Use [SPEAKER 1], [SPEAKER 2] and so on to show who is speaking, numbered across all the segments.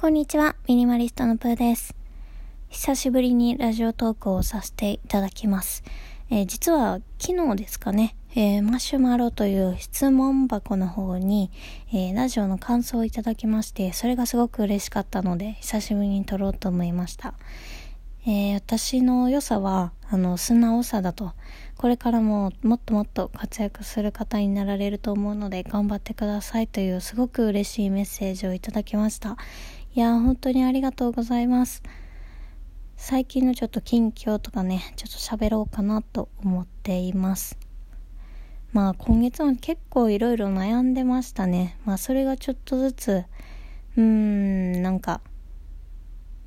[SPEAKER 1] こんにちは、ミニマリストのプーです。久しぶりにラジオトークをさせていただきます。えー、実は昨日ですかね、えー、マシュマロという質問箱の方に、えー、ラジオの感想をいただきまして、それがすごく嬉しかったので、久しぶりに撮ろうと思いました。え私の良さは、あの、素直さだと。これからももっともっと活躍する方になられると思うので頑張ってくださいというすごく嬉しいメッセージをいただきました。いや本当にありがとうございます。最近のちょっと近況とかね、ちょっと喋ろうかなと思っています。まあ今月も結構いろいろ悩んでましたね。まあそれがちょっとずつ、うーん、なんか、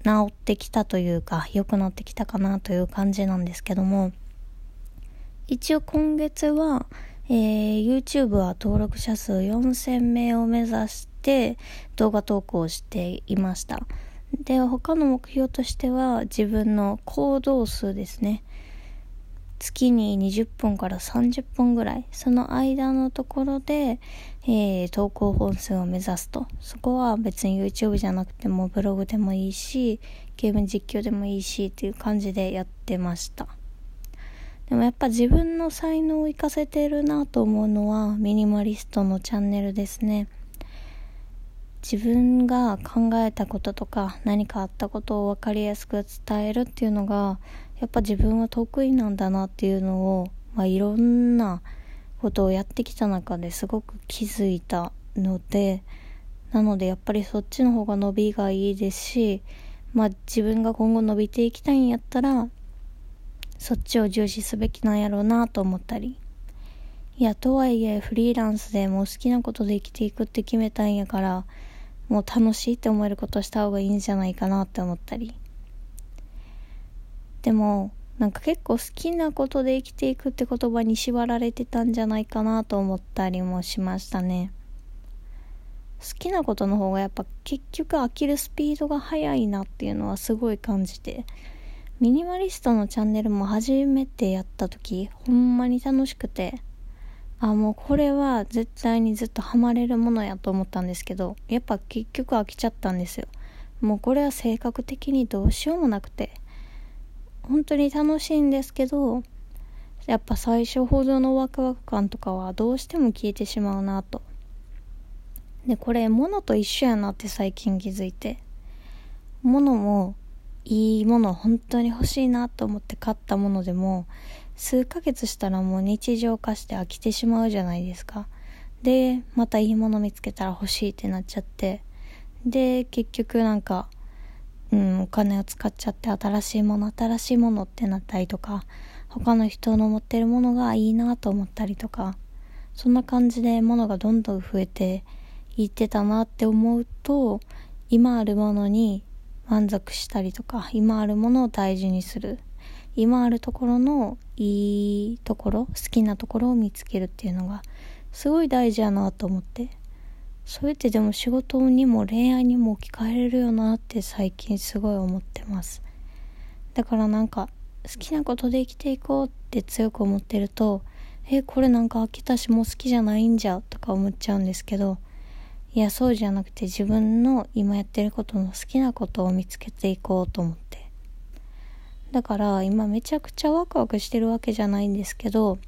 [SPEAKER 1] 治ってきたというか、良くなってきたかなという感じなんですけども、一応今月は、えー、YouTube は登録者数4000名を目指して動画投稿していました。で、他の目標としては自分の行動数ですね。月に20分から30分ぐらい、その間のところで、えー、投稿本数を目指すと。そこは別に YouTube じゃなくてもブログでもいいし、ゲーム実況でもいいしっていう感じでやってました。でもやっぱ自分の才能を活かせてるなと思うのはミニマリストのチャンネルですね。自分が考えたこととか何かあったことを分かりやすく伝えるっていうのがやっぱ自分は得意なんだなっていうのを、まあ、いろんなことをやってきた中ですごく気づいたのでなのでやっぱりそっちの方が伸びがいいですしまあ自分が今後伸びていきたいんやったらそっちを重視すべきなんやろうなと思ったり。いや、とはいえフリーランスでもう好きなことで生きていくって決めたんやから、もう楽しいって思えることした方がいいんじゃないかなって思ったり。でも、なんか結構好きなことで生きていくって言葉に縛られてたんじゃないかなと思ったりもしましたね。好きなことの方がやっぱ結局飽きるスピードが速いなっていうのはすごい感じて。ミニマリストのチャンネルも初めてやった時、ほんまに楽しくて、あ、もうこれは絶対にずっとハマれるものやと思ったんですけど、やっぱ結局飽きちゃったんですよ。もうこれは性格的にどうしようもなくて、本当に楽しいんですけど、やっぱ最初ほどのワクワク感とかはどうしても消えてしまうなと。で、これ物と一緒やなって最近気づいて。物もいいもの本当に欲しいなと思って買ったものでも数ヶ月したらもう日常化して飽きてしまうじゃないですか。でまたいいもの見つけたら欲しいってなっちゃって。で結局なんかうんお金を使っちゃって新しいもの新しいものってなったりとか他の人の持ってるものがいいなと思ったりとかそんな感じで物がどんどん増えていってたなって思うと今あるものに満足したりとか今あるものを大事にする。今あるところのいいところ好きなところを見つけるっていうのがすごい大事やなと思って。それってでも仕事にも恋愛にも置き換えれるよなって最近すごい思ってます。だからなんか好きなことで生きていこうって強く思ってるとえこれなんか飽きたしもう好きじゃないんじゃとか思っちゃうんですけどいやそうじゃなくて自分の今やってることの好きなことを見つけていこうと思って。だから今めちゃくちゃワクワクしてるわけじゃないんですけど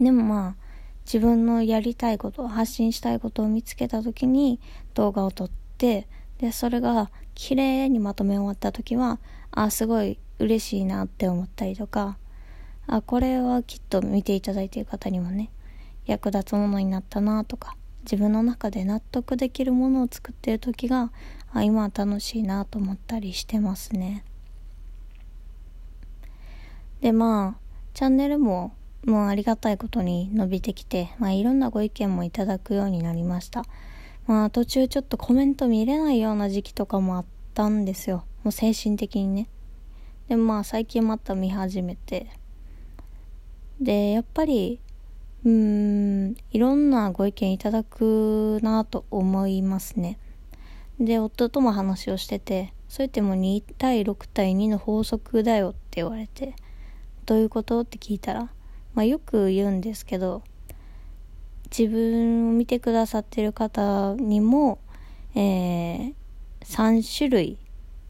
[SPEAKER 1] でもまあ自分のやりたいこと発信したいことを見つけた時に動画を撮ってでそれが綺麗にまとめ終わった時はあすごい嬉しいなって思ったりとかあこれはきっと見ていただいている方にもね役立つものになったなとか自分の中で納得できるものを作ってる時があ今は楽しいなと思ったりしてますね。でまあチャンネルももうありがたいことに伸びてきて、まあ、いろんなご意見もいただくようになりました。まあ途中ちょっとコメント見れないような時期とかもあったんですよ。もう精神的にね。でまあ最近また見始めて。でやっぱりうーん、いろんなご意見いただくなと思いますね。で、夫とも話をしてて、それってもう2対6対2の法則だよって言われて、どういうこと？って聞いたら、まあよく言うんですけど、自分を見てくださってる方にも、えー、3種類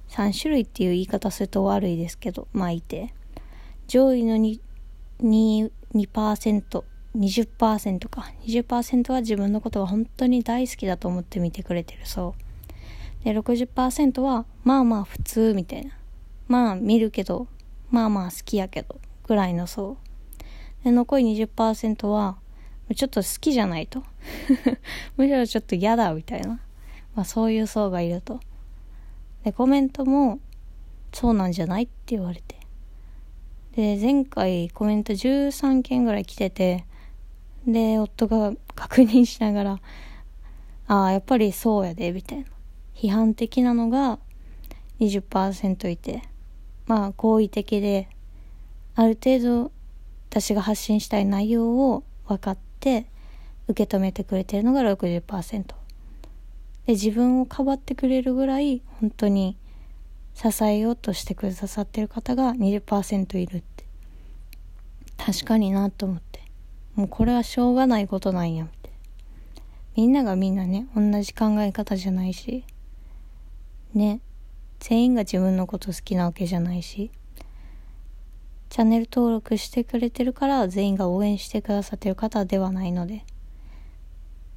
[SPEAKER 1] 3種類っていう言い方すると悪いですけどまあいて上位の 2%, 2%, 20%か。20%は自分のことが本当に大好きだと思って見てくれてるそう。で60%はまあまあ普通みたいな。まあ見るけどまあまあ好きやけどぐらいの層。で残り20%はちょっと好きじゃないと。むしろちょっと嫌だみたいな、まあ、そういう層がいると。でコメントもそうなんじゃないって言われて。で前回コメント13件ぐらい来ててで夫が確認しながらああやっぱりそうやでみたいな。批判的なのが20%いて。まあ好意的である程度私が発信したい内容を分かって受け止めてくれてるのが60%で自分をかばってくれるぐらい本当に支えようとしてくださってる方が20%いるって。確かになと思って。もうこれはしょうがないことなんやって。みんながみんなね同じ考え方じゃないし。ね。全員が自分のこと好きなわけじゃないしチャンネル登録してくれてるから全員が応援してくださってる方ではないので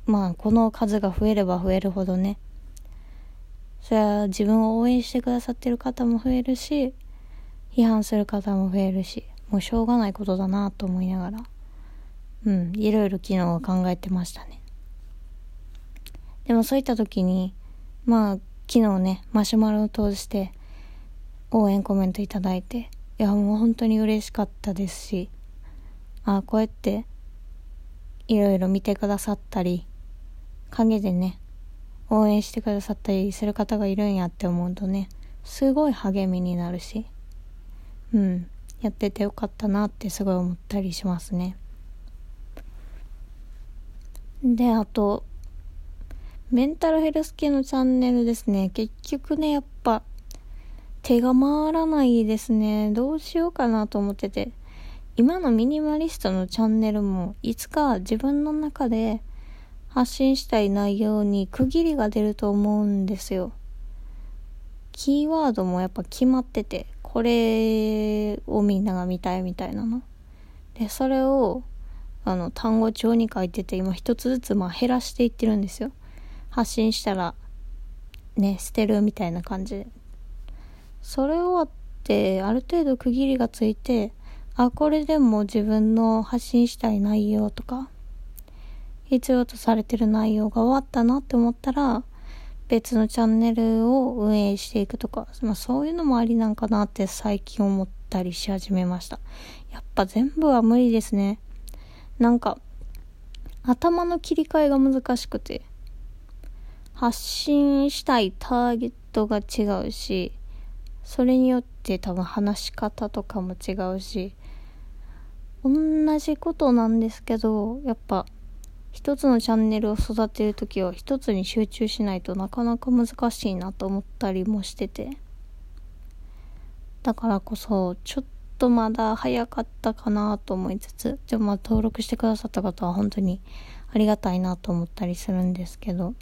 [SPEAKER 1] まあこの数が増えれば増えるほどねそれは自分を応援してくださってる方も増えるし批判する方も増えるしもうしょうがないことだなと思いながらうんいろいろ昨日は考えてましたね。でもそういった時にまあ昨日ねマシュマロを通して応援コメントいただいていやもう本当に嬉しかったですしああこうやっていろいろ見てくださったり陰でね応援してくださったりする方がいるんやって思うとねすごい励みになるしうんやっててよかったなってすごい思ったりしますね。であとメンタルヘルス系のチャンネルですね結局ねやっぱ手が回らないですね。どうしようかなと思ってて。今のミニマリストのチャンネルもいつか自分の中で発信したい内容に区切りが出ると思うんですよ。キーワードもやっぱ決まってて、これをみんなが見たいみたいなの。で、それをあの単語帳に書いてて今一つずつまあ減らしていってるんですよ。発信したらね、捨てるみたいな感じ。それ終わってある程度区切りがついてあこれでも自分の発信したい内容とか必要とされてる内容が終わったなって思ったら別のチャンネルを運営していくとか、まあ、そういうのもありなんかなって最近思ったりし始めましたやっぱ全部は無理ですねなんか頭の切り替えが難しくて発信したいターゲットが違うしそれによって多分話し方とかも違うし同じことなんですけどやっぱ一つのチャンネルを育てる時は一つに集中しないとなかなか難しいなと思ったりもしてて。だからこそちょっとまだ早かったかなと思いつつでもまあ登録してくださった方は本当にありがたいなと思ったりするんですけど。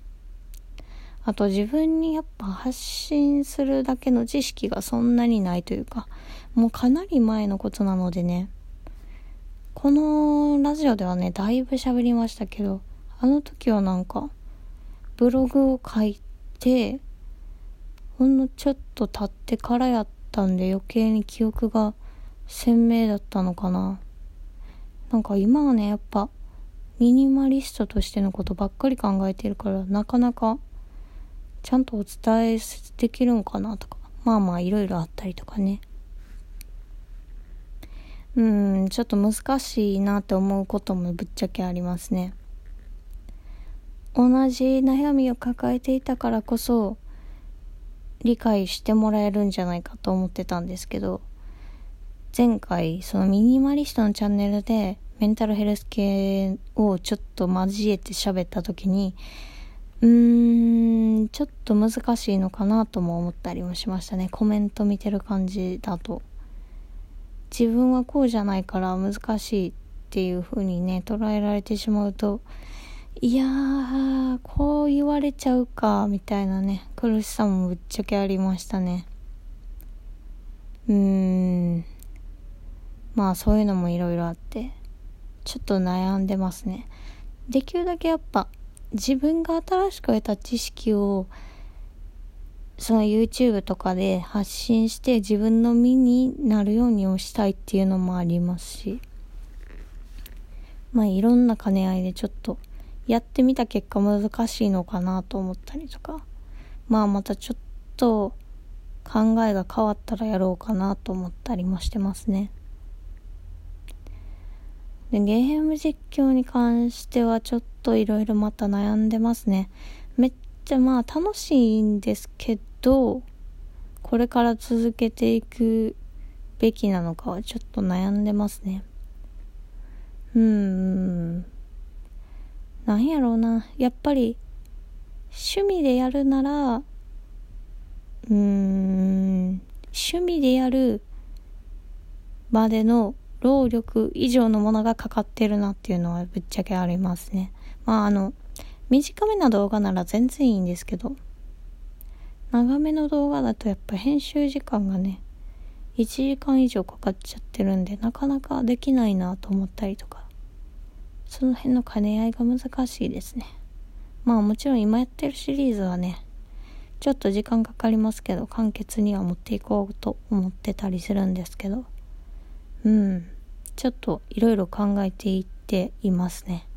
[SPEAKER 1] あと自分にやっぱ発信するだけの知識がそんなにないというか、もうかなり前のことなのでね、このラジオではね、だいぶ喋りましたけど、あの時はなんか、ブログを書いて、ほんのちょっと経ってからやったんで余計に記憶が鮮明だったのかな。なんか今はね、やっぱ、ミニマリストとしてのことばっかり考えてるから、なかなかちゃんとお伝えできるんかなとか、まあまあいろいろあったりとかね。うん、ちょっと難しいなって思うこともぶっちゃけありますね。同じ悩みを抱えていたからこそ、理解してもらえるんじゃないかと思ってたんですけど、前回、そのミニマリストのチャンネルで、メンタルヘルス系をちょっと交えて喋った時に、うーん、ちょっと難しいのかなとも思ったりもしましたね。コメント見てる感じだと。自分はこうじゃないから難しいっていう風にね、捉えられてしまうと、いやー、こう言われちゃうか、みたいなね、苦しさもぶっちゃけありましたね。うーん。まあそういうのもいろいろあって、ちょっと悩んでますね。できるだけやっぱ、自分が新しく得た知識を、その YouTube とかで発信して自分の身になるようにをしたいっていうのもありますし、まあいろんな兼ね合いでちょっとやってみた結果難しいのかなと思ったりとか、まあまたちょっと考えが変わったらやろうかなと思ったりもしてますね。で、ゲーム実況に関してはちょっといろいろまた悩んでますね。めっちゃまあ楽しいんですけど、これから続けていくべきなのかはちょっと悩んでますね。うーん。なんやろうな。やっぱり、趣味でやるなら、うーん、趣味でやるまでの労力以上のものがかかってるなっていうのはぶっちゃけありますね。まああの、短めな動画なら全然いいんですけど、長めの動画だとやっぱ編集時間がね、1時間以上かかっちゃってるんで、なかなかできないなと思ったりとか。その辺の兼ね合いが難しいですね。まあもちろん今やってるシリーズはね、ちょっと時間かかりますけど、簡潔には持っていこうと思ってたりするんですけど、うん、ちょっといろいろ考えていっていますね。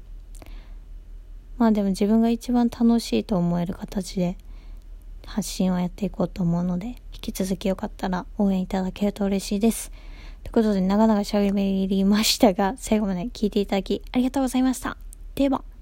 [SPEAKER 1] まあでも自分が一番楽しいと思える形で発信をやっていこうと思うので、引き続きよかったら応援いただけると嬉しいです。ということで、長々喋りましたが、最後まで聞いていただきありがとうございました。では。